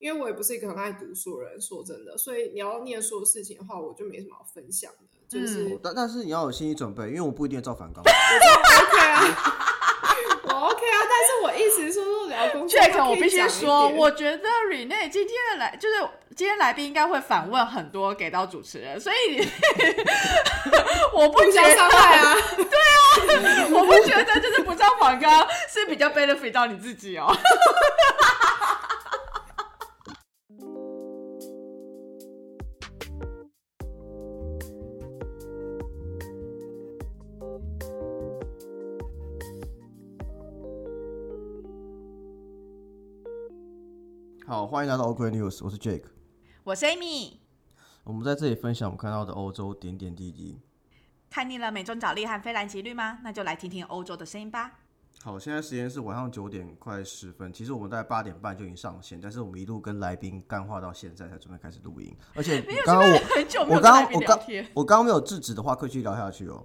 因为我也不是一个很爱读书的人，说真的，所以你要念书的事情的话，我就没什么好分享的。就是但但是你要有心理准备，因为我不一定造反纲。我 OK 啊，我 OK 啊，但是我意思说说聊工作，Jack，我必须说，我觉得 Rene 今天的来就是今天来宾应该会反问很多给到主持人，所以 我不觉得伤害啊。我不觉得就是不照反纲是比较 benefit 到你自己哦。欢迎来到 OK News，我是 Jake。我是 Amy，我们在这里分享我们看到的欧洲点点滴滴。看腻了美中角力和非蓝奇绿吗？那就来听听欧洲的声音吧。好，现在时间是晚上九点快十分，其实我们大概八点半就已经上线，但是我们一路跟来宾干话到现在才准备开始录音，而且 刚刚我很久没我有我刚。我刚刚没有制止的话，可以继续聊下去哦。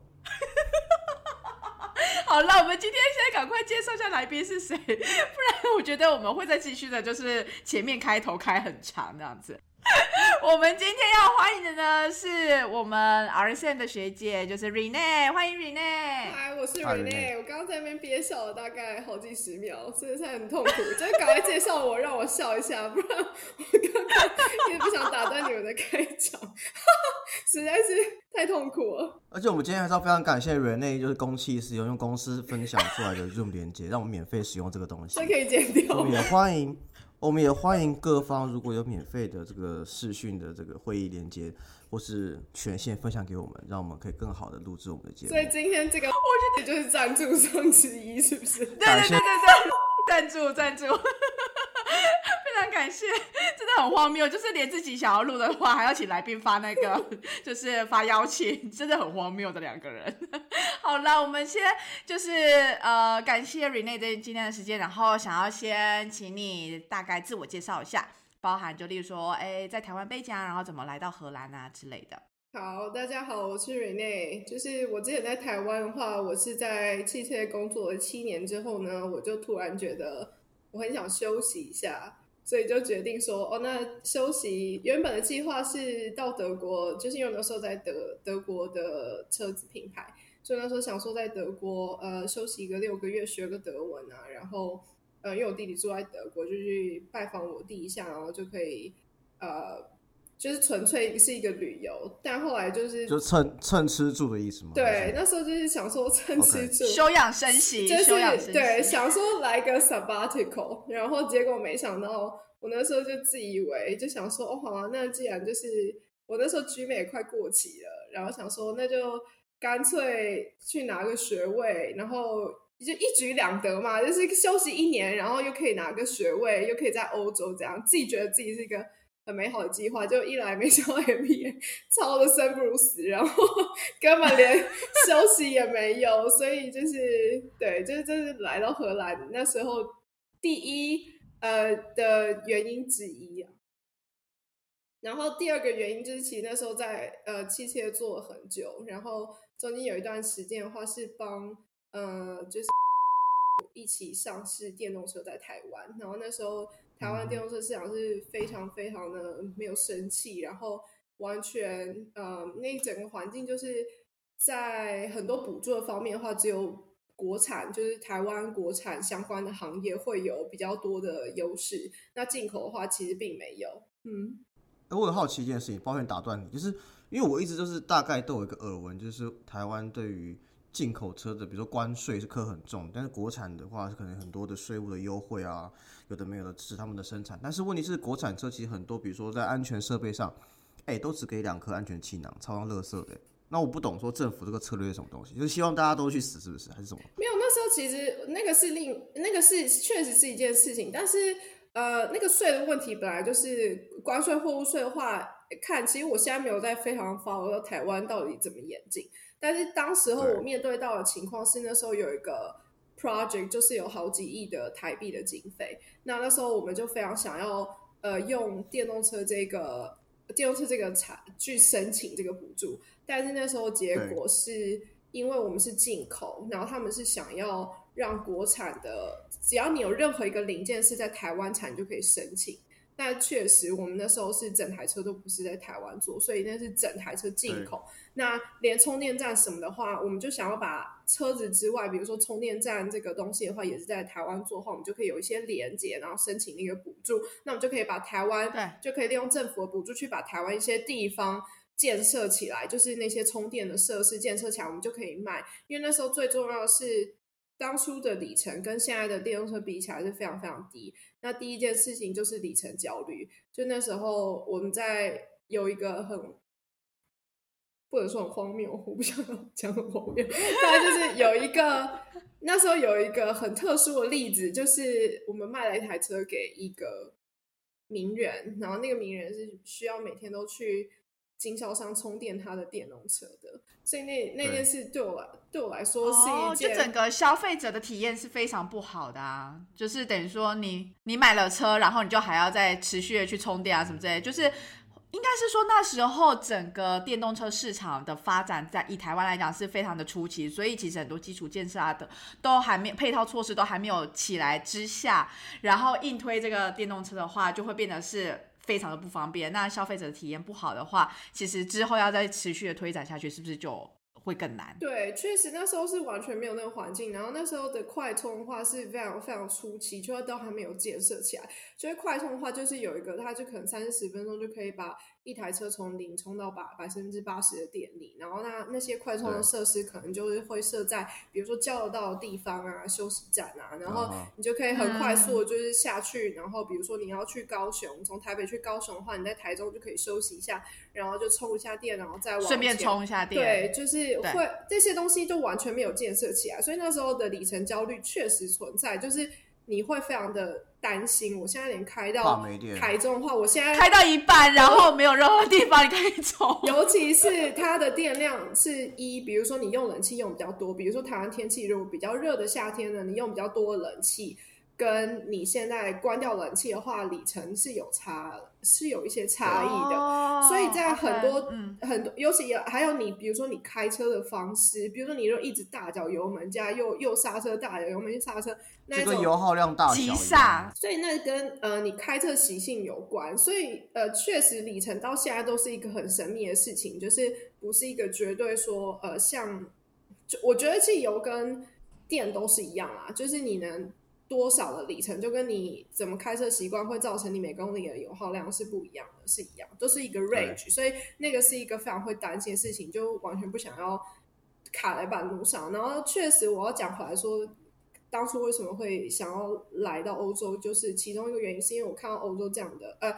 好了，我们今天先赶快介绍一下来宾是谁，不然我觉得我们会再继续的，就是前面开头开很长这样子。我们今天要欢迎的呢，是我们 RSM 的学姐，就是 Rene，欢迎 Rene。嗨，我是 Rene，Rene 我刚刚在那边憋笑了大概好几十秒，真的是很痛苦。就是赶快介绍我，让我笑一下，不然我刚刚也不想打断你们的开场，实在是太痛苦了。而且我们今天还是要非常感谢 Rene，，就是公器使用，用公司分享出来的 Zoom 连接，让我们免费使用这个东西这。可以剪掉我们也欢迎，我们也欢迎各方如果有免费的这个视讯的这个会议连接或是权限分享给我们，让我们可以更好的录制我们的节目所。以今天这个，我觉得就是赞助商之一，是不是？对对对对对，赞助赞助，非非常感谢，真的很荒谬，就是连自己想要录的话，还要请来宾发那个，就是发邀请，真的很荒谬的两个人。好了，我们先就是呃，感谢 Rene 的今天的时间，然后想要先请你大概自我介绍一下，包含就例如说，哎，在台湾背景，然后怎么来到荷兰啊之类的。好，大家好，我是 Rene。就是我之前在台湾的话，我是在汽车工作了七年之后呢，我就突然觉得我很想休息一下，所以就决定说，哦，那休息原本的计划是到德国，就是因为那时候在德德国的车子品牌，所以那时候想说在德国呃休息一个六个月，学个德文啊，然后呃因为我弟弟住在德国，就去拜访我弟一下，然后就可以呃。就是纯粹是一个旅游，但后来就是就蹭蹭吃住的意思吗？对，那时候就是想说蹭吃住休养生息，就休养生息，是对，想说来个 sabbatical，然后结果没想到，我那时候就自以为就想说，哦，好啊，那既然就是我那时候居美也快过期了，然后想说那就干脆去拿个学位，然后就一举两得嘛，就是休息一年，然后又可以拿个学位，又可以在欧洲这样，自己觉得自己是一个。很美好的计划，就一来没想到 MBA 操的生不如死，然后 根本连休息也没有，所以就是对，就是就是来到荷兰那时候第一呃的原因之一啊。然后第二个原因就是，其实那时候在呃汽车做了很久，然后中间有一段时间的话是帮呃就是 一起上市电动车在台湾，然后那时候台湾电动车市场是非常非常的没有生气，然后完全呃那一整个环境就是在很多补助的方面的话，只有国产就是台湾国产相关的行业会有比较多的优势，那进口的话其实并没有，嗯。哎我很好奇一件事情，抱歉打断你，就是因为我一直就是大概都有一个耳闻，就是台湾对于进口车的，比如说关税是课很重，但是国产的话是可能很多的税务的优惠啊，有的没有的支持他们的生产。但是问题是，国产车其实很多，比如说在安全设备上，哎、都只给两颗安全气囊，超像垃圾的、那我不懂说政府这个策略是什么东西，就是希望大家都去死，是不是？还是什么？没有，那时候其实那个是另那个是确实是一件事情，但是呃，那个税的问题本来就是关税、货物税的话，看其实我现在没有在非常 follow 台湾到底怎么严谨，但是当时候我面对到的情况是那时候有一个 project，就是有好几亿的台币的经费，那那时候我们就非常想要呃用电动车这个电动车这个产去申请这个补助，但是那时候结果是因为我们是进口，然后他们是想要让国产的，只要你有任何一个零件是在台湾产就可以申请。但确实我们那时候是整台车都不是在台湾做，所以那是整台车进口。那连充电站什么的话，我们就想要把车子之外，比如说充电站这个东西的话，也是在台湾做的话，我们就可以有一些连接，然后申请那个补助。那我们就可以把台湾对，就可以利用政府的补助去把台湾一些地方建设起来，就是那些充电的设施建设起来，我们就可以卖。因为那时候最重要的是，当初的里程跟现在的电动车比起来是非常非常低。那第一件事情就是里程焦虑，就那时候我们在有一个很。不能说很荒谬，我不想讲很荒谬，但就是有一个那时候有一个很特殊的例子，就是我们卖了一台车给一个名人，然后那个名人是需要每天都去经销商充电他的电动车的，所以那那件事对我来对我来说是一件，就整个消费者的体验是非常不好的啊，就是等于说你你买了车，然后你就还要再持续的去充电啊什么之类，就是。应该是说那时候整个电动车市场的发展，在以台湾来讲是非常的初期，所以其实很多基础建设啊的都还没配套措施都还没有起来之下，然后硬推这个电动车的话，就会变得是非常的不方便。那消费者的体验不好的话，其实之后要再持续的推展下去，是不是就？会更难。对，确实那时候是完全没有那个环境，然后那时候的快充的话是非常非常初期，就都还没有建设起来。所以快充的话，就是有一个，它就可能三四十分钟就可以把一台车从零充到百百分之八十的电力。然后那那些快充的设施可能就是会设在，比如说交流道的地方啊、休息站啊，然后你就可以很快速的就是下去。然后比如说你要去高雄，从台北去高雄的话，你在台中就可以休息一下，然后就充一下电，然后再往顺便充一下电。对，就是。会这些东西都完全没有建设起来，所以那时候的里程焦虑确实存在，就是你会非常的担心。我现在连开到台中的话，我现在开到一半，然后没有任何地方可以走，尤其是它的电量是一，比如说你用冷气用比较多，比如说台湾天气如果比较热的夏天呢，你用比较多的冷气。跟你现在关掉冷气的话，里程是有差，是有一些差异的。所以在很多很多，尤其有还有你，比如说你开车的方式，比如说你就一直大脚油门加又又刹车，大脚油门刹车，那种油耗量大急刹，所以那跟呃你开车习性有关。所以呃，确实里程到现在都是一个很神秘的事情，就是不是一个绝对说呃像，就我觉得汽油跟电都是一样啦，就是你能。多少的里程就跟你怎么开车习惯会造成你每公里的油耗量是不一样的，是一样，都是一个 range，所以那个是一个非常会担心的事情，就完全不想要卡在半路上。然后确实，我要讲回来说，当初为什么会想要来到欧洲，就是其中一个原因，是因为我看到欧洲这样的，呃，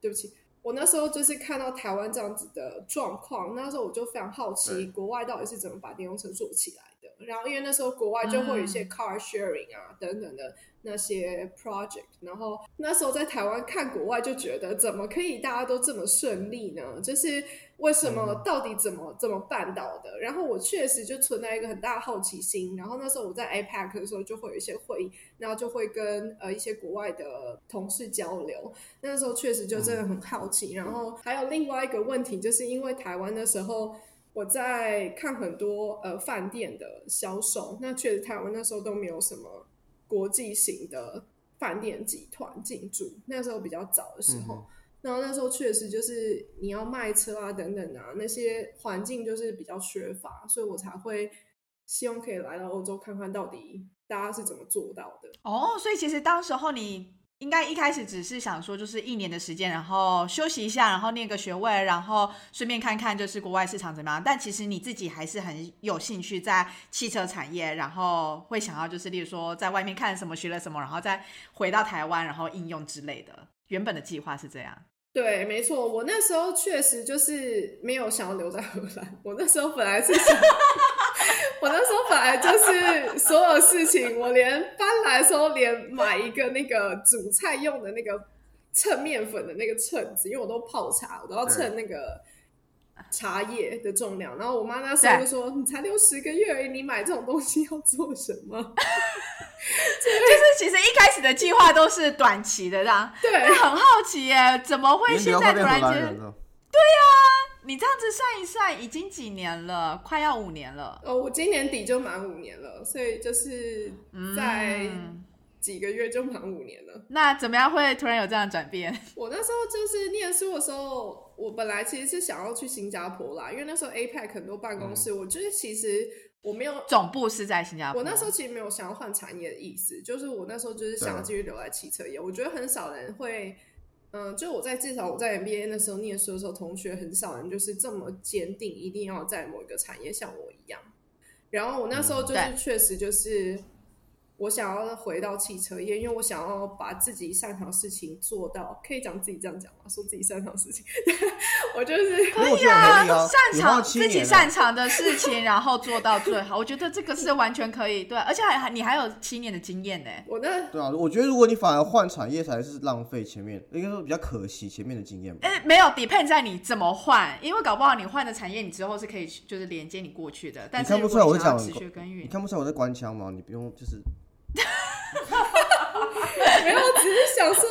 对不起，我那时候就是看到台湾这样子的状况，那时候我就非常好奇，国外到底是怎么把电动车做起来。然后，因为那时候国外就会有一些 car sharing 啊等等的那些 project，然后那时候在台湾看国外就觉得怎么可以大家都这么顺利呢？就是为什么到底怎么怎么办到的？然后我确实就存在一个很大的好奇心。然后那时候我在 APEC 的时候就会有一些会议，然后就会跟呃一些国外的同事交流。那时候确实就真的很好奇。然后还有另外一个问题，就是因为台湾的时候。我在看很多呃饭店的销售，那确实台湾那时候都没有什么国际型的饭店集团进驻，那时候比较早的时候，然后那时候确实就是你要卖车啊等等啊，那些环境就是比较缺乏，所以我才会希望可以来到欧洲看看到底大家是怎么做到的。哦，所以其实当时候你。应该一开始只是想说，就是一年的时间，然后休息一下，然后念个学位，然后顺便看看就是国外市场怎么样。但其实你自己还是很有兴趣在汽车产业，然后会想要就是，例如说在外面看什么学了什么，然后再回到台湾，然后应用之类的。原本的计划是这样。对，没错，我那时候确实就是没有想要留在荷兰。我那时候本来是想，我那时候本来就是所有事情，我连搬来的时候连买一个那个煮菜用的那个称面粉的那个秤子，因为我都泡茶，我都要称那个。茶叶的重量，然后我妈那时候就说：“你才六十个月而已，你买这种东西要做什么？” 就是其实一开始的计划都是短期的，这样。对，很好奇耶，怎么会现在突然间？对呀，你这样子算一算，已经几年了，快要五年了。哦，我今年底就满五年了，所以就是在几个月就满五年了。那怎么样会突然有这样的转变？我那时候就是念书的时候，我本来其实是想要去新加坡啦，因为那时候 APEC 很多办公室，我就是其实我没有总部是在新加坡。我那时候其实没有想要换产业的意思，就是我那时候就是想要继续留在汽车业。我觉得很少人会，嗯，就我在至少我在 MBA 那时候念书的时候，同学很少人就是这么坚定，一定要在某一个产业像我一样。然后我那时候就是确实就是我想要回到汽车业，因为我想要把自己擅长事情做到，可以讲自己这样讲吗？说自己擅长事情，我就是可以啊，擅长自己擅长的事情，然后做到最好。我觉得这个是完全可以，对，而且还还你还有七年的经验呢。我那对啊，我觉得如果你反而换产业，才是浪费前面，应该说比较可惜前面的经验。哎，没有，depend 在你怎么换，因为搞不好你换的产业，你之后是可以就是连接你过去的。但是看不出来我在讲持续耕耘，你看不出来我在官腔吗？你不用就是。没有，只是想说，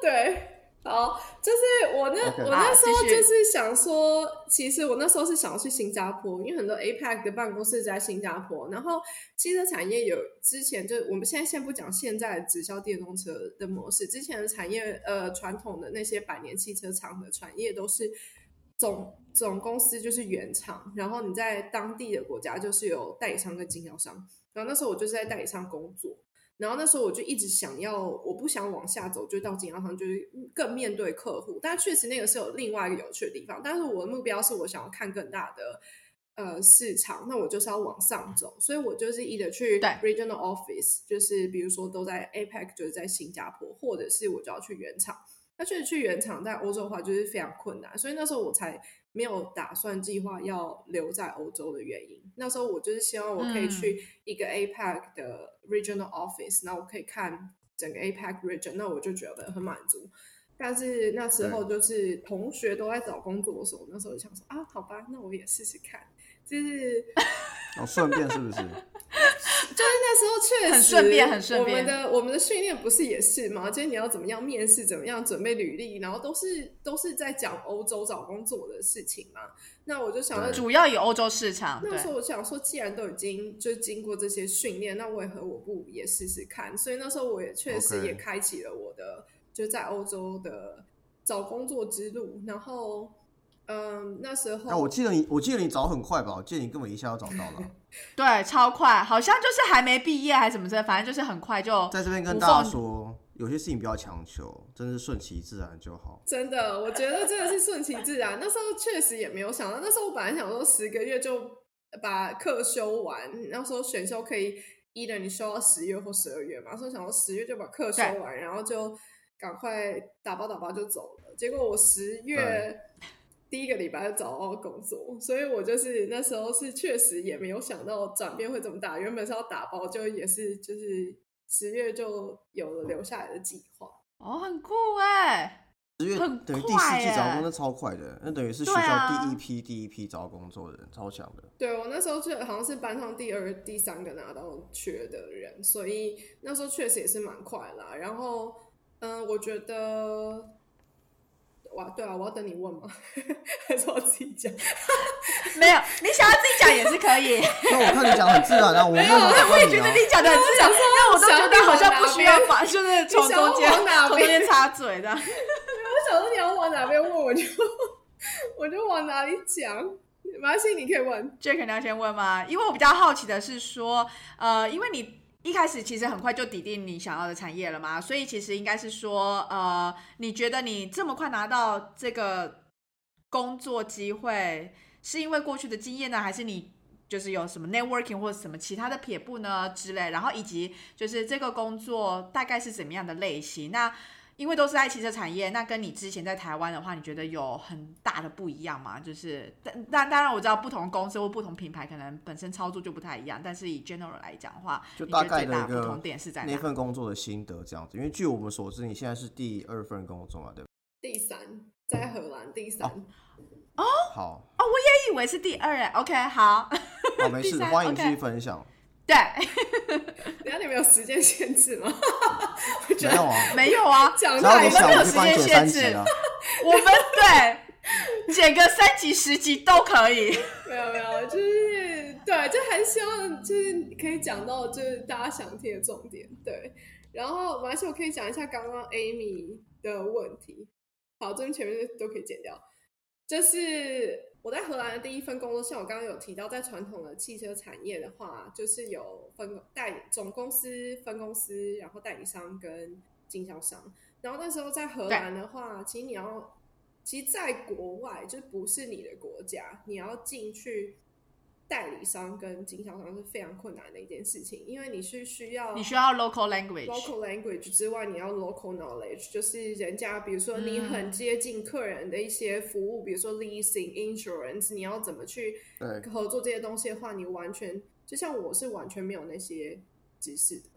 对，好，就是我那我那时候就是想说，其实我那时候是想要去新加坡，因为很多 APEC 的办公室在新加坡。然后汽车产业有之前就我们现在先不讲现在直销电动车的模式，之前的产业呃传统的那些百年汽车厂的产业都是总总公司就是原厂，然后你在当地的国家就是有代理商跟经销商。然后那时候我就是在代理商工作。然后那时候我就一直想要，我不想往下走，就到经销商，就是更面对客户。但确实那个是有另外一个有趣的地方。但是我的目标是我想要看更大的呃市场，那我就是要往上走。所以我就是一直去 regional office，就是比如说都在 APEC，就是在新加坡，或者是我就要去原厂。那确实去原厂在欧洲的话就是非常困难，所以那时候我才。没有打算计划要留在欧洲的原因，那时候我就是希望我可以去一个 APEC 的 regional office，那我可以看整个 APEC region，那我就觉得很满足。但是那时候就是同学都在找工作的时候，那时候就想说啊，好吧，那我也试试看，就是。哦，顺便是不是？就是那时候确实很顺便，很顺便。我们的我们的训练不是也是吗？就是你要怎么样面试，怎么样准备履历，然后都是都是在讲欧洲找工作的事情嘛。那我就想，主要以欧洲市场。那时候我想说，既然都已经就经过这些训练，那为何我不也试试看？所以那时候我也确实也开启了我的就在欧洲的找工作之路，然后。嗯，那时候，那我记得你，我记得你找很快吧？我记得你根本一下就找到了，对，超快，好像就是还没毕业还是什么的，反正就是很快就。在这边跟大家说，有些事情不要强求，真的是顺其自然就好。真的，我觉得真的是顺其自然。那时候确实也没有想到，那时候我本来想说十个月就把课修完，那时候选修可以一的你修到十月或十二月嘛，所以想说十月就把课修完，然后就赶快打包打包就走了。结果我十月。第一个礼拜就找到工作，所以我就是那时候是确实也没有想到转变会这么大。原本是要打包，就也是就是十月就有了留下来的计划。哦，很酷哎！十月等于第四季找工作超快的，那等于是学校第一批第一批找工作的人，超强的。对我那时候就好像是班上第二、第三个拿到缺的人，所以那时候确实也是蛮快啦。然后，嗯，我觉得。哇，对啊，我要等你问吗？还是我自己讲？没有，你想要自己讲也是可以。那我看你讲很自然啊，我没有，我也觉得你讲的很自然，那我都觉得好像不需要把，就是从中间从中间插嘴的。我想说你要往哪边问，我就我就往哪里讲。马关系，你可以问。Jack，你要先问吗？因为我比较好奇的是说，呃，因为你。一开始其实很快就抵定你想要的产业了嘛，所以其实应该是说，呃，你觉得你这么快拿到这个工作机会，是因为过去的经验呢，还是你就是有什么 networking 或者什么其他的撇步呢之类？然后以及就是这个工作大概是怎么样的类型？那因为都是在汽车产业，那跟你之前在台湾的话，你觉得有很大的不一样吗？就是，但但当然我知道不同公司或不同品牌可能本身操作就不太一样，但是以 general 来讲的话，就大概的一个不同点是在那份工作的心得这样子。因为据我们所知，你现在是第二份工作嘛，对第三，在荷兰第三。哦，好。哦，我也以为是第二哎。OK，好。好，没事，欢迎继续分享。对，等下你们有时间限制吗？没有啊，没有啊，讲到我们没有时间限制，我们对剪个三集十集都可以。没有没有，就是对，就还希望就是可以讲到就是大家想听的重点。对，然后马来西亚我可以讲一下刚刚 Amy 的问题。好，这边前面都可以剪掉。就是我在荷兰的第一份工作，像我刚刚有提到，在传统的汽车产业的话，就是有分代总公司、分公司，然后代理商跟经销商。然后那时候在荷兰的话，其实你要，其实在国外就不是你的国家，你要进去。代理商跟经销商是非常困难的一件事情，因为你是需要你需要 local language local language 之外，你要 local knowledge，就是人家比如说你很接近客人的一些服务，比如说 leasing insurance，你要怎么去合作这些东西的话，你完全就像我是完全没有那些知识的，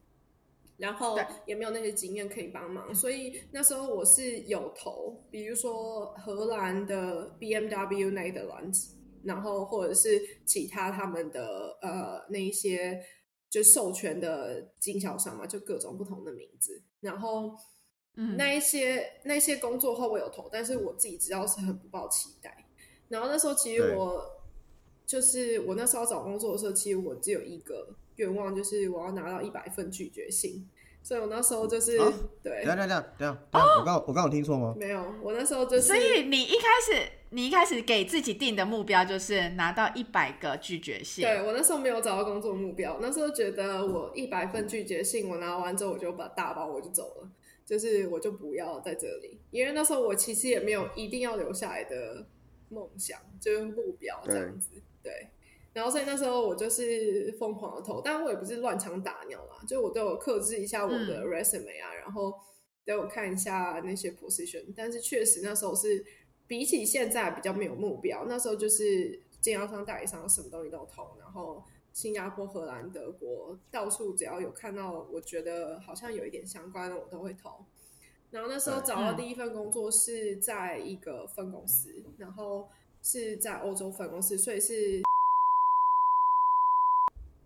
然后也没有那些经验可以帮忙，所以那时候我是有投，比如说荷兰的 BMW Netherlands。然后或者是其他他们的呃那一些就授权的经销商嘛，就各种不同的名字。然后嗯，那一些那些工作后我有投，但是我自己知道是很不抱期待。然后那时候其实我就是我那时候找工作的时候，其实我只有一个愿望，就是我要拿到一百份拒绝信。所以我那时候就是对，等等等等等，我刚我刚有听错吗？没有，我那时候就是。所以你一开始，你一开始给自己定的目标就是拿到一百个拒绝信。对我那时候没有找到工作目标，那时候觉得我一百份拒绝信，我拿完之后我就把大包我就走了，就是我就不要在这里，因为那时候我其实也没有一定要留下来的梦想，就是目标这样子，对。然后所以那时候我就是疯狂的投，但我也不是乱枪打鸟啦，就我都有克制一下我的 resume 啊，然后都有看一下那些 position。但是确实那时候是比起现在比较没有目标，那时候就是经销商、代理商什么东西都投，然后新加坡、荷兰、德国到处只要有看到我觉得好像有一点相关的，我都会投。然后那时候找到第一份工作是在一个分公司，然后是在欧洲分公司，所以是。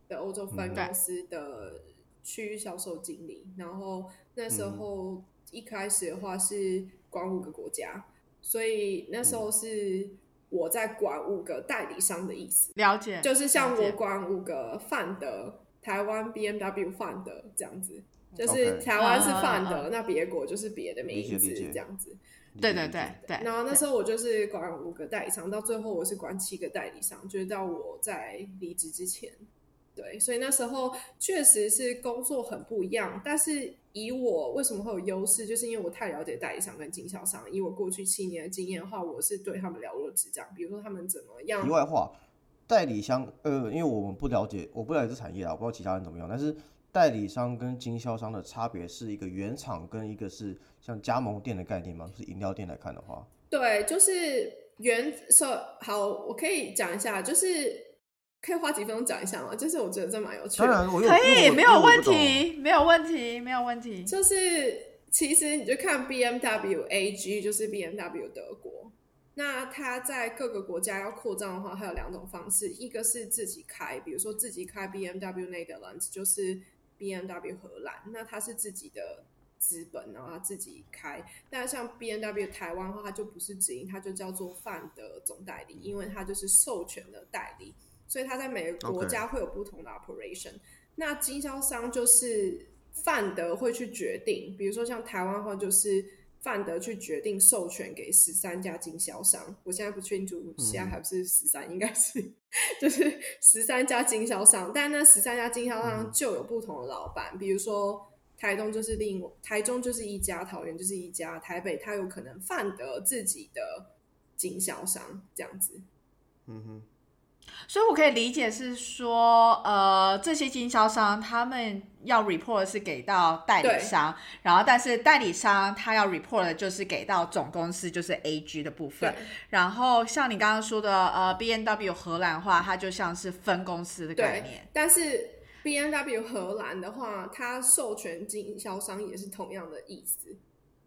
的欧洲分公司的区域销售经理，然后那时候一开始的话是管五个国家，所以那时候是我在管五个代理商的意思。了解，就是像我管五个范德，台湾 B M W 范德这样子，就是台湾是范德，那别国就是别的名字这样子。对对对对。然后那时候我就是管五个代理商，到最后我是管七个代理商，就是到我在离职之前。对，所以那时候确实是工作很不一样，但是以我为什么会有优势，就是因为我太了解代理商跟经销商。以我过去七年的经验的话，我是对他们了如指掌。比如说他们怎么样？题外话，代理商，呃，因为我们不了解，我不了解这产业啊，我不知道其他人怎么样。但是代理商跟经销商的差别是一个原厂跟一个是像加盟店的概念吗？是饮料店来看的话，对，就是原设好，我可以讲一下，就是。可以花几分钟讲一下吗？就是我觉得这蛮有趣的。当然，可以，没有问题，没有问题，没有问题。就是其实你就看 B M W A G，就是 B M W 德国。那它在各个国家要扩张的话，它有两种方式，一个是自己开，比如说自己开 B M W Netherlands，就是 B M W 荷兰，那它是自己的资本，然后它自己开。但像 B M W 台湾的话，它就不是直营，它就叫做范德总代理，因为它就是授权的代理。所以他在每个国家会有不同的 operation。那经销商就是范德会去决定，比如说像台湾的话，就是范德去决定授权给十三家经销商。我现在不清楚现在还不是十三，应该是 就是十三家经销商。但那十三家经销商就有不同的老板，比如说台东就是另台中就是一家，桃园就是一家，台北它有可能范德自己的经销商这样子。嗯哼。所以，我可以理解是说，呃，这些经销商他们要 report 是给到代理商，然后，但是代理商他要 report 的就是给到总公司，就是 AG 的部分。然后，像你刚刚说的，呃，B N W 荷兰话，它就像是分公司的概念。但是 B N W 荷兰的话，它授权经销商也是同样的意思，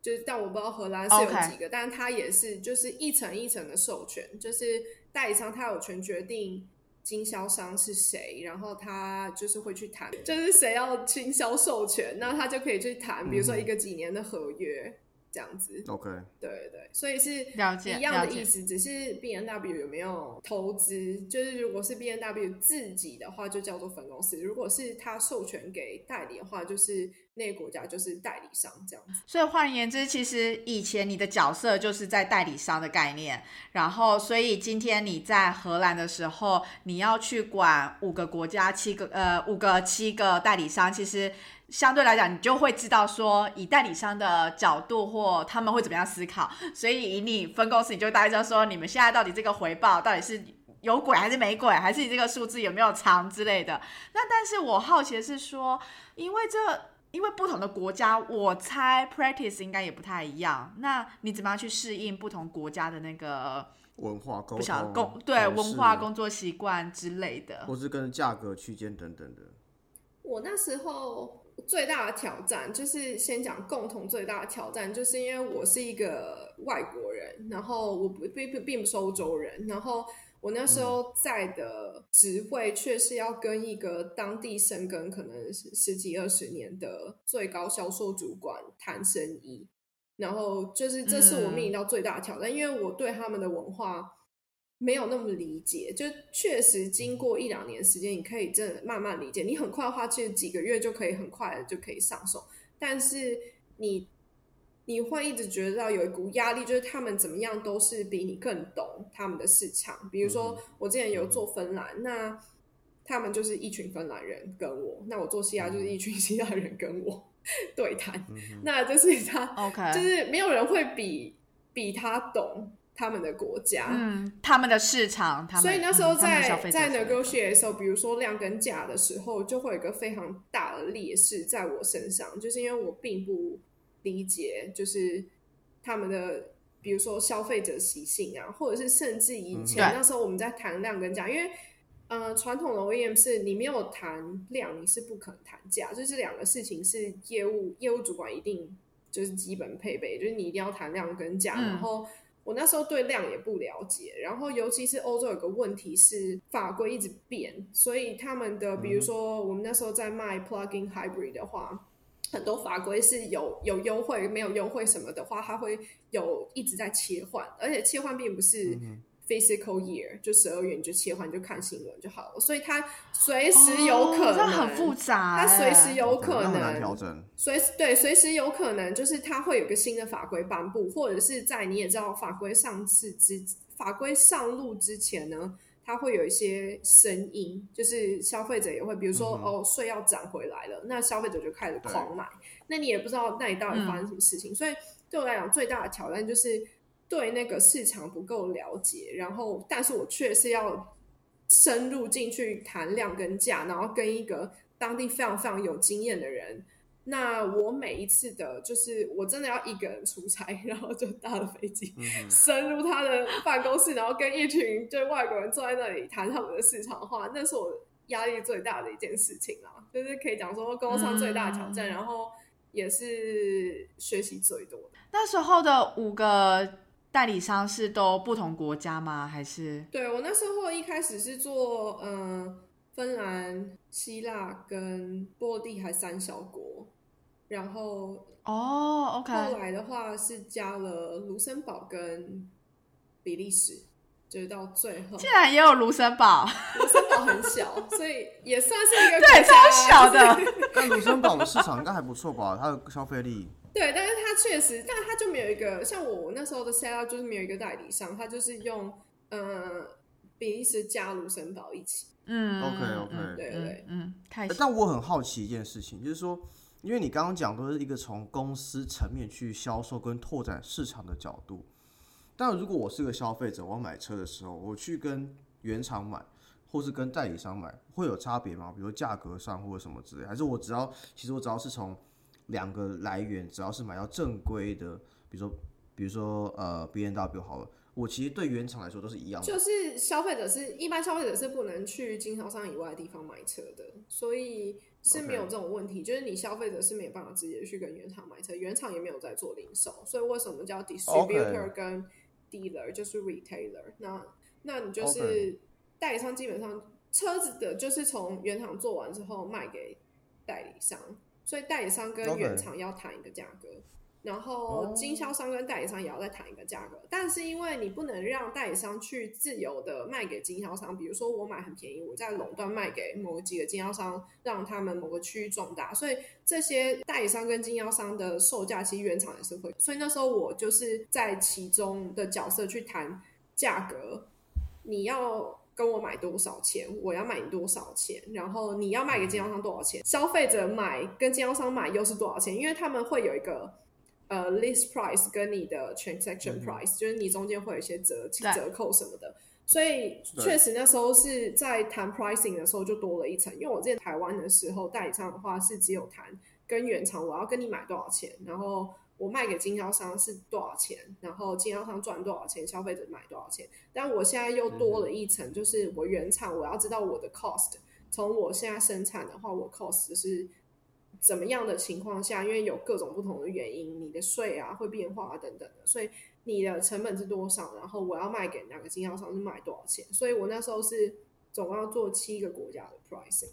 就是但我不知道荷兰是有几个，但是它也是就是一层一层的授权，就是代理商他有权决定。经销商是谁？然后他就是会去谈，就是谁要经销授权，那他就可以去谈，比如说一个几年的合约，这样子。OK，对对对，所以是了解一样的意思，只是 B N W 有没有投资？就是如果是 B N W 自己的话，就叫做分公司；如果是他授权给代理的话，就是那个国家就是代理商这样子。所以换言之，其实以前你的角色就是在代理商的概念，然后所以今天你在荷兰的时候，你要去管五个国家、七个呃五个七个代理商，其实相对来讲，你就会知道说，以代理商的角度或他们会怎么样思考，所以以你分公司，你就大概知道说，你们现在到底这个回报到底是。有鬼还是没鬼，还是你这个数字有没有长之类的？那但是我好奇的是说，因为这因为不同的国家，我猜 practice 应该也不太一样。那你怎么样去适应不同国家的那个文化沟不晓得通工对文化、工作习惯之类的？或是跟价格区间等等的。我那时候最大的挑战就是先讲共同最大的挑战，就是因为我是一个外国人，然后我不并并并不是欧洲人，然后我那时候在的职位却是要跟一个当地生根可能十几二十年的最高销售主管谈生意，然后就是这是我面临到最大的挑战，因为我对他们的文化。没有那么理解，就确实经过一两年时间，你可以真的慢慢理解。你很快的话，其实几个月就可以很快的就可以上手，但是你你会一直觉得到有一股压力，就是他们怎么样都是比你更懂他们的市场。比如说，我之前有做芬兰，那他们就是一群芬兰人跟我，那我做西亚就是一群 希腊人跟我对谈，那就是他 OK，就是没有人会比比他懂。他们的国家，嗯，他们的市场，他们所以那时候在、在 negotiate 的时候，比如说量跟价的时候，就会有一个非常大的劣势在我身上，就是因为我并不理解，就是他们的比如说消费者习性啊，或者是甚至以前、那时候我们在谈量跟价，因为呃传统的 OEM 是你没有谈量，你是不可能谈价，就是两个事情是业务业务主管一定就是基本配备，就是你一定要谈量跟价，嗯。然后。我那时候对量也不了解，然后尤其是欧洲有个问题是法规一直变，所以他们的比如说我们那时候在卖 plug-in hybrid 的话，很多法规是有有优惠没有优惠什么的话，它会有一直在切换，而且切换并不是 physical year，就十二月你就切换就看新闻就好了，所以它随时有可能，哦这很复杂欸，它随时有可那很难能调整。随时对，随时有可能就是它会有个新的法规颁布，或者是在你也知道法规上市之法规上路之前呢，它会有一些声音，就是消费者也会，比如说、哦税要涨回来了，那消费者就开始狂买，那你也不知道那里到底发生什么事情，所以对我来讲最大的挑战就是对那个市场不够了解，然后但是我却是要深入进去谈量跟价，然后跟一个当地非常非常有经验的人。那我每一次的，就是我真的要一个人出差，然后就搭了飞机，深入他的办公室，然后跟一群就外国人坐在那里谈他们的市场化，那是我压力最大的一件事情啦。就是可以讲说工作上最大的挑战，嗯然后也是学习最多的。那时候的五个代理商是都不同国家吗？还是对我那时候一开始是做嗯、呃芬兰、希腊跟波罗的海三小国，然后哦，OK，后来的话是加了卢森堡跟比利时，就是到最后竟然也有卢森堡，卢森堡很小，所以也算是一个对，超小的。就 是但卢森堡的市场应该还不错吧？它的消费力，对，但是它确实，但它就没有一个像我那时候的 set up 就是没有一个代理商，它就是用呃比利时加卢森堡一起。嗯 OK，OK 嗯对对对嗯，但我很好奇一件事情，就是说，因为你刚刚讲都是一个从公司层面去销售跟拓展市场的角度，但如果我是个消费者，我要买车的时候，我去跟原厂买，或是跟代理商买，会有差别吗？比如价格上或者什么之类，还是我只要其实我只要是从两个来源，只要是买到正规的，比如说比如说呃 B N W 好了，我其实对原厂来说都是一样的。就是消费者是一般消费者是不能去经销商以外的地方买车的，所以是没有这种问题。就是你消费者是没有办法直接去跟原厂买车，原厂也没有在做零售，所以为什么叫 distributor 跟 dealer 就是 retailer？那那你就是代理商，基本上车子的就是从原厂做完之后卖给代理商，所以代理商跟原厂要谈一个价格。然后经销商跟代理商也要再谈一个价格，但是因为你不能让代理商去自由的卖给经销商，比如说我买很便宜，我再垄断卖给某几个经销商，让他们某个区域壮大，所以这些代理商跟经销商的售价其实原厂也是会，所以那时候我就是在其中的角色去谈价格，你要。跟我买多少钱，我要买你多少钱，然后你要卖给经销商多少钱，消费者买跟经销商买又是多少钱？因为他们会有一个呃 list price 跟你的 transaction price，就是你中间会有一些折折扣什么的，所以确实那时候是在谈 pricing 的时候就多了一层。因为我在台湾的时候代理商的话是只有谈跟原厂我要跟你买多少钱，然后。我卖给经销商是多少钱，然后经销商赚多少钱，消费者买多少钱。但我现在又多了一层，就是我原厂我要知道我的 cost，从我现在生产的话，我 cost 是怎么样的情况下，因为有各种不同的原因，你的税啊会变化啊等等的，所以你的成本是多少，然后我要卖给哪个经销商是卖多少钱。所以我那时候是总共要做七个国家的 pricing。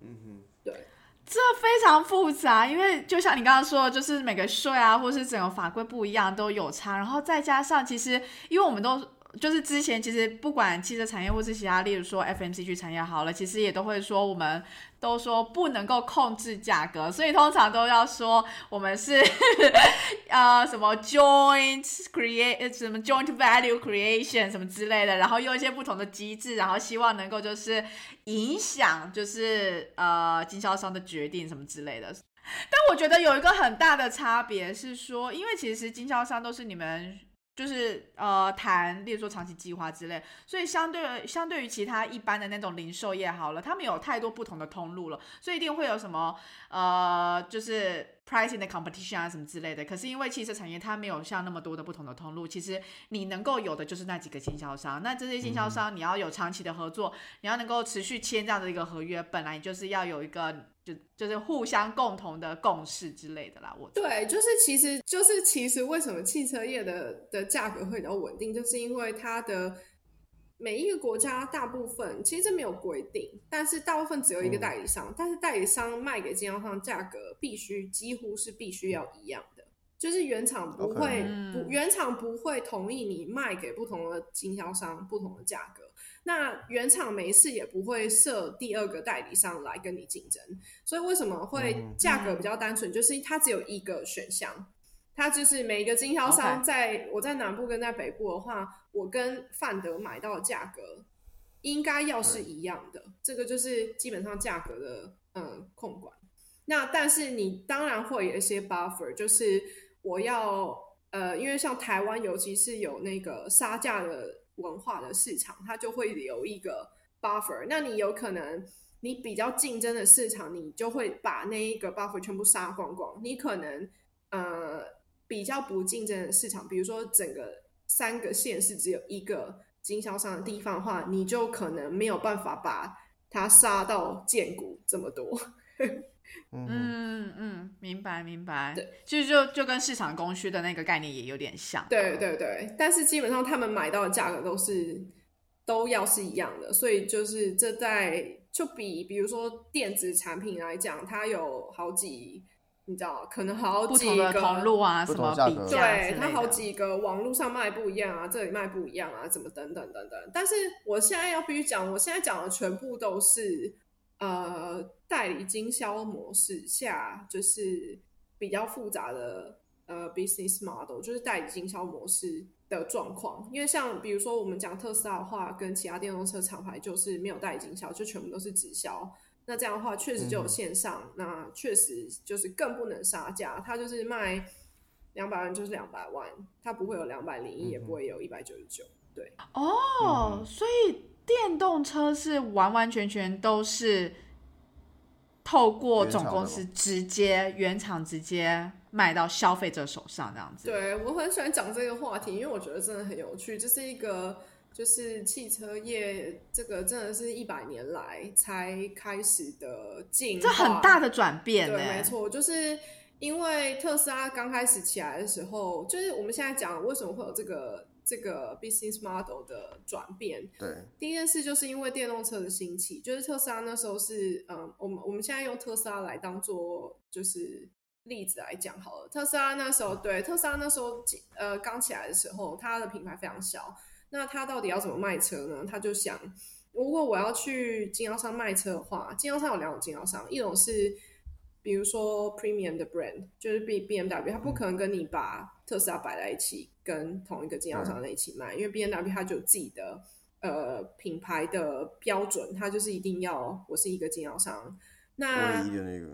嗯哼，对。这非常复杂，因为就像你刚刚说的，就是每个税啊，或是整个法规不一样都有差，然后再加上其实，因为我们都。就是之前其实不管汽车产业或是其他，例如说 FMCG 产业好了，其实也都会说我们都说不能够控制价格，所以通常都要说我们是 呃什么 joint create 什么 joint value creation 什么之类的，然后用一些不同的机制，然后希望能够就是影响就是呃经销商的决定什么之类的。但我觉得有一个很大的差别是说，因为其实经销商都是你们。就是呃谈，例如说长期计划之类，所以相对相对于其他一般的那种零售业好了，他们有太多不同的通路了，所以一定会有什么呃就是 pricing 的 competition 啊什么之类的。可是因为汽车产业它没有像那么多的不同的通路，其实你能够有的就是那几个经销商。那这些经销商你要有长期的合作，你要能够持续签这样的一个合约，本来就是要有一个。就就是互相共同的共识之类的啦，我对，就是其实就是其实为什么汽车业的的价格会比较稳定，就是因为它的每一个国家大部分其实这没有规定，但是大部分只有一个代理商，但是代理商卖给经销商价格必须几乎是必须要一样的，就是原厂不会不原厂不会同意你卖给不同的经销商不同的价格。那原厂没事也不会设第二个代理商来跟你竞争，所以为什么会价格比较单纯？就是它只有一个选项，它就是每一个经销商在我在南部跟在北部的话，我跟范德买到的价格应该要是一样的，这个就是基本上价格的嗯控管。那但是你当然会有一些 buffer，就是我要呃，因为像台湾尤其是有那个杀价的。文化的市场，它就会留一个 buffer。那你有可能，你比较竞争的市场，你就会把那一个 buffer 全部杀光光。你可能，呃，比较不竞争的市场，比如说整个三个县市只有一个经销商的地方的话，你就可能没有办法把它杀到见骨这么多。嗯嗯，明白明白。对，其实就就跟市场供需的那个概念也有点像。对对对，但是基本上他们买到的价格都是都要是一样的，所以就是这在就比比如说电子产品来讲，它有好几，你知道，可能好几个通路啊，什么比对，它好几个网络上卖不一样啊，这里卖不一样啊，怎么等等等等。但是我现在要必须讲，我现在讲的全部都是。呃，代理经销模式下就是比较复杂的呃 business model，就是代理经销模式的状况。因为像比如说我们讲特斯拉的话，跟其他电动车厂牌就是没有代理经销，就全部都是直销。那这样的话，确实就有线上，那确实就是更不能杀价。它就是卖两百万就是两百万，它不会有两百零一，也不会有一百九十九。对，哦，所以。电动车是完完全全都是透过总公司直接原厂直接卖到消费者手上这样子。对我很喜欢讲这个话题，因为我觉得真的很有趣。这是一个就是汽车业这个真的是一百年来才开始的进，这很大的转变。对，没错，就是因为特斯拉刚开始起来的时候，就是我们现在讲为什么会有这个。这个 business model 的转变，对，第一件事就是因为电动车的兴起，就是特斯拉那时候是，嗯，我们我们现在用特斯拉来当做就是例子来讲好了，特斯拉那时候对特斯拉那时候呃刚起来的时候，它的品牌非常小，那它到底要怎么卖车呢？他就想，如果我要去经销商卖车的话，经销商有两种经销商，一种是比如说 premium 的 brand，就是 B B M W，它不可能跟你把特斯拉摆在一起，跟同一个经销商在一起卖，因为 B M W 它就有自己的呃品牌的标准，它就是一定要我是一个经销商。那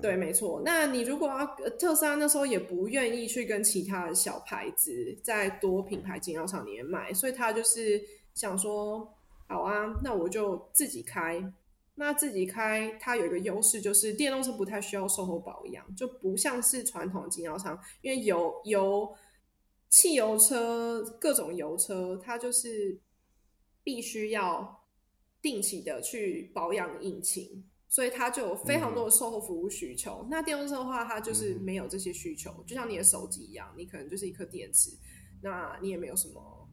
对，没错。那你如果要呃特斯拉那时候也不愿意去跟其他的小牌子在多品牌经销商里面卖，所以他就是想说，好啊，那我就自己开。那自己开，它有一个优势就是电动车不太需要售后保养，就不像是传统经销商，因为油油汽油车各种油车，它就是必须要定期的去保养引擎。所以它就有非常多的售后服务需求。那电动车的话，它就是没有这些需求，就像你的手机一样，你可能就是一颗电池，那你也没有什么。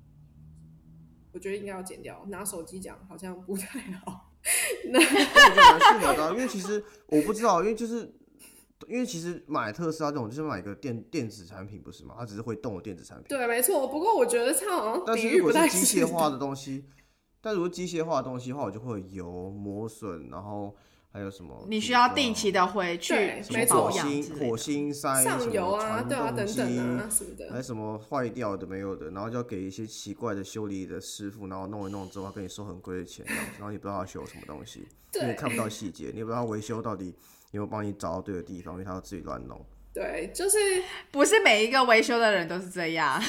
我觉得应该要剪掉，拿手机讲好像不太好。那我觉得蛮适合的啊、因为其实我不知道，因为就是因为其实买特斯拉这种就是买一个电电子产品不是吗？它只是会动的电子产品。对，没错。不过我觉得它好像但是如果是机械化的 东西，但如果机械化的东西的话，我就会有油磨损，然后还有什么？你需要定期的的回去对去没错保火星养火星塞什么上游啊，等等机啊什么的。还什么坏掉的没有的，然后就要给一些奇怪的修理的师傅，然后弄一弄之后，他跟你收很贵的钱，然后你不知道他修什么东西，因为对你看不到细节，你也不知道他维修到底有没有帮你找到对的地方，因为他要自己乱弄。对，就是不是每一个维修的人都是这样，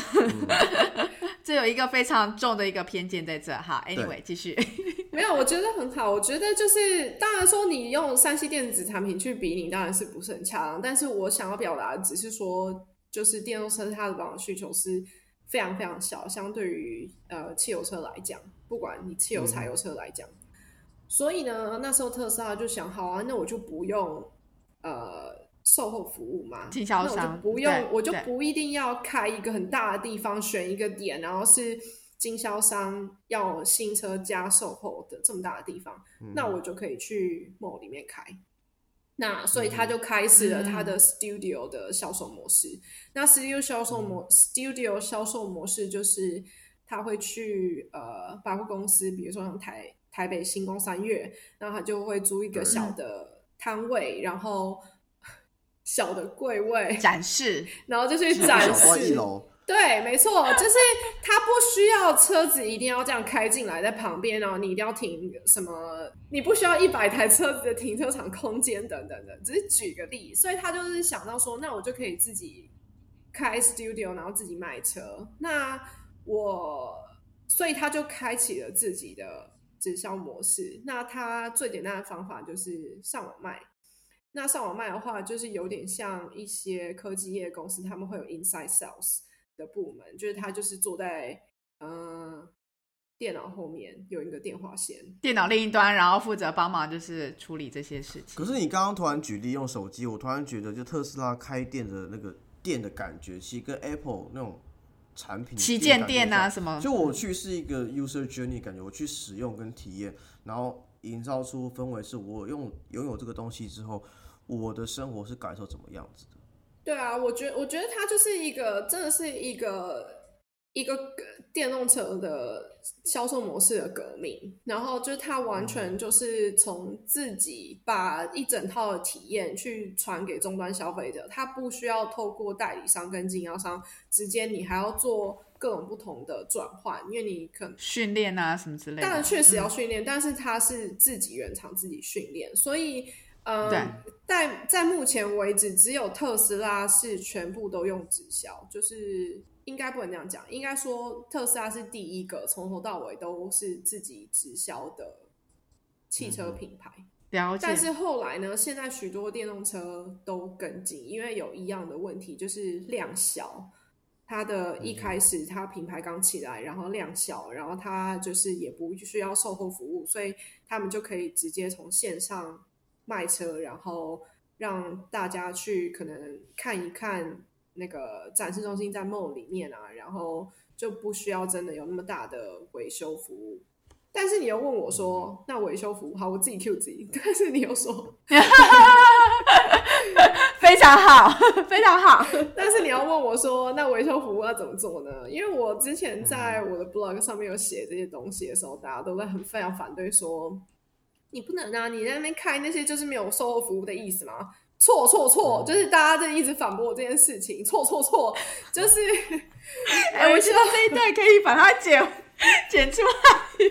这有一个非常重的一个偏见在这哈。Anyway，继续。没有，我觉得很好。我觉得就是，当然说你用三 C 电子产品去比你，当然是不是很恰当。但是我想要表达的只是说，就是电动车它的保养需求是非常非常小，相对于呃汽油车来讲，不管你汽油、柴油车来讲。所以呢，那时候特斯拉就想，好啊，那我就不用呃售后服务嘛，经销那我商就不用，我就不一定要开一个很大的地方，选一个点，然后是经销商要新车加售后的这么大的地方，那我就可以去 mall 里面开。那所以他就开始了他的 studio 的销售模式。那 studio 销售模、studio 销售模式就是他会去呃百货公司，比如说像台台北星光三月，然后他就会租一个小的摊位，然后 小的柜位，展示，然后就去展示。对，没错，就是他不需要车子一定要这样开进来，在旁边，然后你一定要停什么，你不需要一百台车子的停车场空间等等的，只是举个例，所以他就是想到说，那我就可以自己开 studio，然后自己卖车。那我，所以他就开启了自己的直销模式。那他最简单的方法就是上网卖。那上网卖的话，就是有点像一些科技业公司，他们会有 inside sales 的部门，就是他就是坐在呃电脑后面有一个电话线，电脑另一端，然后负责帮忙就是处理这些事情。可是你刚刚突然举例用手机，我突然觉得就特斯拉开店的那个店的感觉，其实跟 Apple 那种产品旗舰店啊什么就我去是一个 user journey 感觉，我去使用跟体验，然后营造出氛围，是我用拥有这个东西之后，我的生活是感受怎么样子的。对啊，我觉得我觉得它就是一个真的是一个一个电动车的销售模式的革命，然后就是它完全就是从自己把一整套的体验去传给终端消费者，它不需要透过代理商跟经销商之间，你还要做各种不同的转换，因为你可能训练啊什么之类的。当然确实要训练，但是它是自己原厂自己训练，所以呃对，在在目前为止，只有特斯拉是全部都用直销，就是应该不能这样讲，应该说特斯拉是第一个从头到尾都是自己直销的汽车品牌。了解。但是后来呢，现在许多电动车都跟进，因为有一样的问题，就是量小。它的一开始，它品牌刚起来，然后量小，然后它就是也不需要售后服务，所以他们就可以直接从线上卖车，然后让大家去可能看一看那个展示中心在 mall 里面啊，然后就不需要真的有那么大的维修服务。但是你又问我说，那维修服务好，我自己 Q 自己。但是你又说，非常好，非常好。但是你要问我说，那维修服务要怎么做呢？因为我之前在我的 blog 上面有写这些东西的时候，大家都在很非常反对说，你不能啊，你在那边开那些就是没有售后服务的意思吗？错错错，就是大家在一直反驳我这件事情，错错错，就是 哎、我希望这一段可以把它剪剪出来，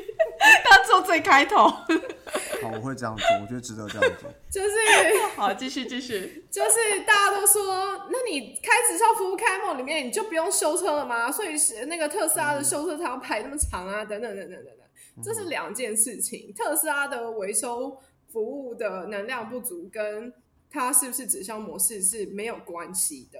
当做最开头。好，我会这样做，我觉得值得这样做。就是好，继续继续。就是大家都说，那你开直销服务开梦里面你就不用修车了吗？所以是那个特斯拉的修车厂排那么长啊，等等等等等等，这是两件事情。特斯拉的维修服务的能量不足跟它是不是直销模式是没有关系的。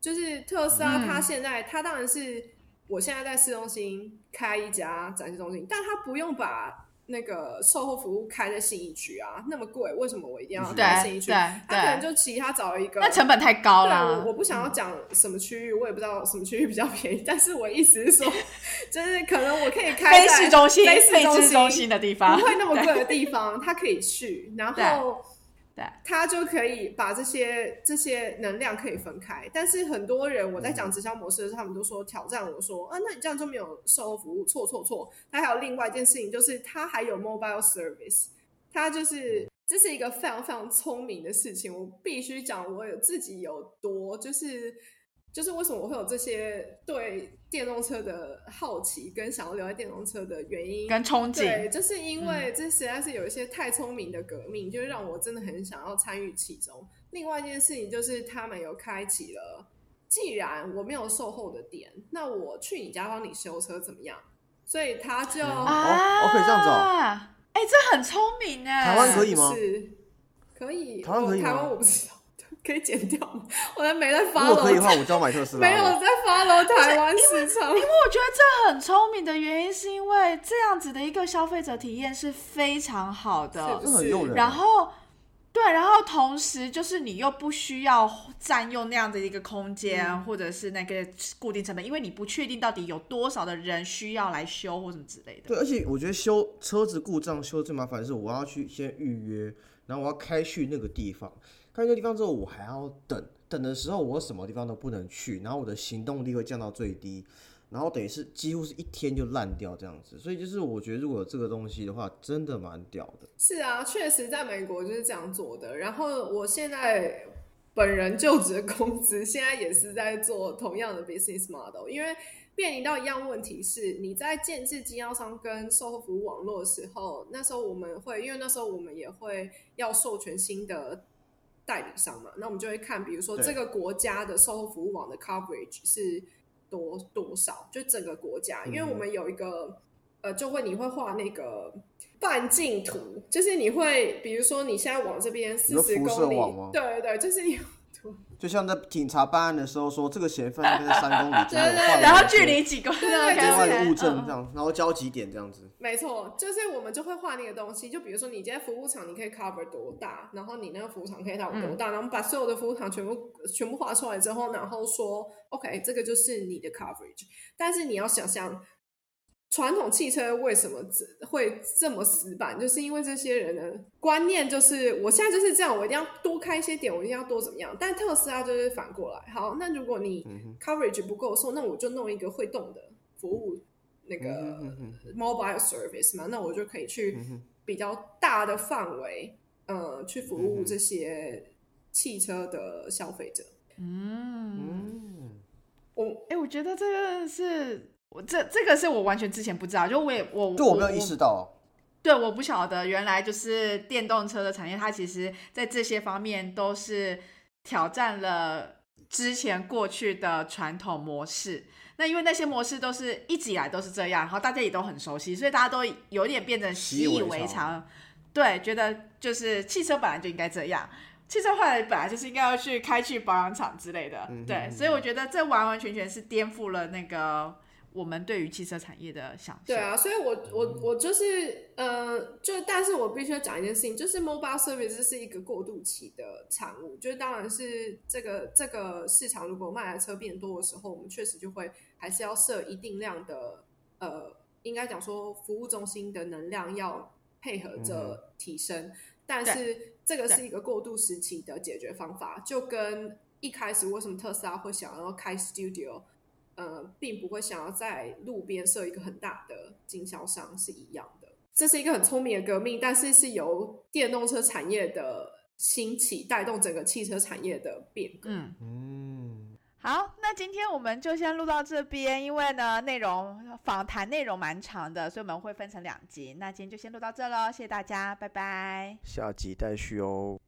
就是特斯拉，嗯它现在它当然是我现在在市中心开一家展示中心，但它不用把那个售后服务开在信义区啊，那么贵，为什么我一定要对开信义区？对他可能，就其他找了一个，那成本太高对，了我。我不想要讲什么区域，我也不知道什么区域比较便宜，但是我意思是说，就是可能我可以开非在市中心、非市中心的地方不，会那么贵的地方，他可以去，然后对他就可以把这些这些能量可以分开。但是很多人我在讲直销模式的时候，他们都说挑战我说啊，那你这样就没有售后服务？错错错！他还有另外一件事情，就是他还有 mobile service，他就是。这是一个非常非常聪明的事情，我必须讲，我有自己有多就是就是为什么我会有这些对电动车的好奇跟想要留在电动车的原因，跟憧憬对，就是因为这实在是有一些太聪明的革命，就让我真的很想要参与其中。另外一件事情就是他们有开启了，既然我没有售后的点，那我去你家帮你修车怎么样？所以他就、啊哦可以这样子哦哎、这很聪明哎。台湾可以吗是可以，台湾可以吗台湾我不知道，可以剪掉吗？我还没在如 follow，果可以的话，我就要买特斯拉。没有在 follow 台湾市场。因为我觉得这很聪明的原因，是因为这样子的一个消费者体验是非常好的是。这很诱人。然后，对，然后同时就是你又不需要占用那样的一个空间，嗯或者是那个固定成本，因为你不确定到底有多少的人需要来修或什么之类的。对，而且我觉得修车子故障修最麻烦的是，我要去先预约，然后我要开去那个地方，开去那个地方之后，我还要等，等的时候我什么地方都不能去，然后我的行动力会降到最低，然后等于是几乎是一天就烂掉这样子。所以就是我觉得如果有这个东西的话，真的蛮屌的。是啊，确实在美国就是这样做的。然后我现在本人就职的公司现在也是在做同样的 business model，因为面临到一样问题是，你在建制经销商跟售后服务网络的时候，那时候我们会，因为那时候我们也会要授权新的代理商嘛，那我们就会看，比如说这个国家的售后服务网的 coverage 是多多少，就整个国家，因为我们有一个呃，就会你会画那个半径图，就是你会比如说你现在往这边四十公里对对对，就是你就像在警察办案的时候说，这个嫌犯大概在三公里之内对对然后距离几公对对另外的物嗯证这样，然后交集点这样子。没错，就是我们就会画那个东西，就比如说你今天服务场你可以 cover 多大，然后你那个服务场可以到多大，然后我们把所有的服务场全部全部画出来之后，然后说 OK，这个就是你的 coverage。但是你要想象，传统汽车为什么这会这么死板，就是因为这些人的观念就是我现在就是这样，我一定要多开一些点，我一定要多怎么样。但特斯拉就是反过来，好，那如果你 coverage 不够的时候，那我就弄一个会动的服务那个。mobile service 嘛，那我就可以去嗯比较大的范围，呃，去服嗯务这些汽车的消费者。嗯，嗯，我哎、我觉得这个是我这这个是我完全之前不知道，就我也我就我没有意识到。对，我不晓得原来就是电动车的产业，它其实在这些方面都是挑战了之前过去的传统模式。那因为那些模式都是一直以来都是这样，然后大家也都很熟悉，所以大家都有点变成习以为常。对，觉得就是汽车本来就应该这样，汽车后来本来就是应该要去开去保养厂之类的。对，所以我觉得这完完全全是颠覆了那个我们对于汽车产业的想象。对啊，所以我我我就是呃，就但是我必须要讲一件事情，就是 mobile service 是一个过渡期的产物，就是当然是这个这个市场如果卖的车变多的时候，我们确实就会还是要设一定量的呃，应该讲说服务中心的能量要配合着提升。但是这个是一个过渡时期的解决方法，就跟一开始为什么特斯拉会想要开 studio，呃，并不会想要在路边设一个很大的经销商是一样的。这是一个很聪明的革命，但是是由电动车产业的兴起带动整个汽车产业的变革。嗯，嗯，好，那今天我们就先录到这边，因为呢内容访谈内容蛮长的，所以我们会分成两集。那今天就先录到这喽，谢谢大家，拜拜。下集待续哦。